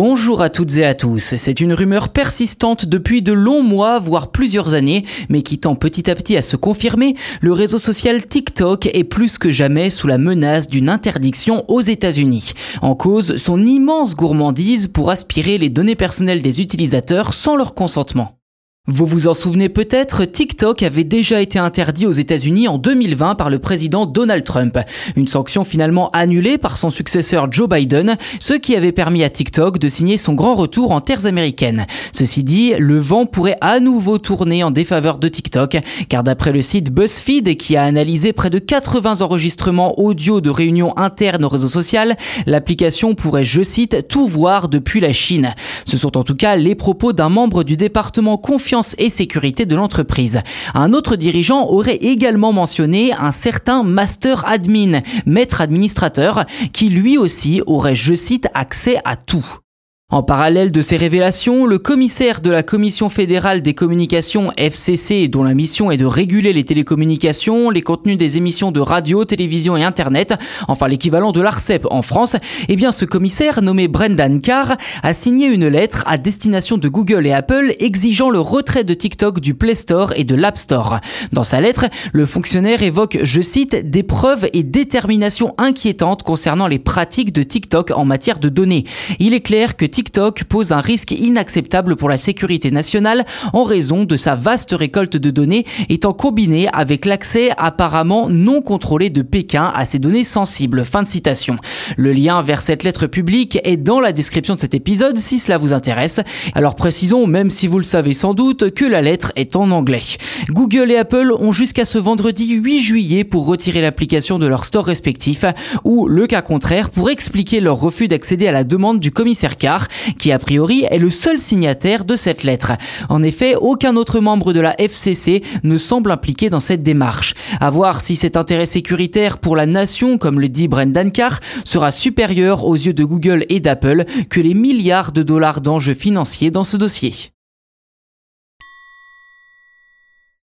Bonjour à toutes et à tous. C'est une rumeur persistante depuis de longs mois, voire plusieurs années, mais qui tend petit à petit à se confirmer. Le réseau social TikTok est plus que jamais sous la menace d'une interdiction aux États-Unis. En cause, son immense gourmandise pour aspirer les données personnelles des utilisateurs sans leur consentement. Vous vous en souvenez peut-être, TikTok avait déjà été interdit aux États-Unis en 2020 par le président Donald Trump. Une sanction finalement annulée par son successeur Joe Biden, ce qui avait permis à TikTok de signer son grand retour en terres américaines. Ceci dit, le vent pourrait à nouveau tourner en défaveur de TikTok, car d'après le site BuzzFeed qui a analysé près de 80 enregistrements audio de réunions internes au réseau social, l'application pourrait, je cite, tout voir depuis la Chine. Ce sont en tout cas les propos d'un membre du département confiant et sécurité de l'entreprise. Un autre dirigeant aurait également mentionné un certain master admin, maître administrateur, qui lui aussi aurait, je cite, accès à tout. En parallèle de ces révélations, le commissaire de la Commission fédérale des communications FCC, dont la mission est de réguler les télécommunications, les contenus des émissions de radio, télévision et Internet, enfin l'équivalent de l'ARCEP en France, eh bien ce commissaire, nommé Brendan Carr, a signé une lettre à destination de Google et Apple exigeant le retrait de TikTok du Play Store et de l'App Store. Dans sa lettre, le fonctionnaire évoque, je cite, des preuves et déterminations inquiétantes concernant les pratiques de TikTok en matière de données. Il est clair que TikTok pose un risque inacceptable pour la sécurité nationale en raison de sa vaste récolte de données étant combinée avec l'accès apparemment non contrôlé de Pékin à ces données sensibles. Fin de citation. Le lien vers cette lettre publique est dans la description de cet épisode si cela vous intéresse. Alors précisons, même si vous le savez sans doute, que la lettre est en anglais. Google et Apple ont jusqu'à ce vendredi 8 juillet pour retirer l'application de leur store respectif ou, le cas contraire, pour expliquer leur refus d'accéder à la demande du commissaire Carr qui a priori est le seul signataire de cette lettre. En effet, aucun autre membre de la FCC ne semble impliqué dans cette démarche. À voir si cet intérêt sécuritaire pour la nation, comme le dit Brendan Carr, sera supérieur aux yeux de Google et d'Apple que les milliards de dollars d'enjeux financiers dans ce dossier.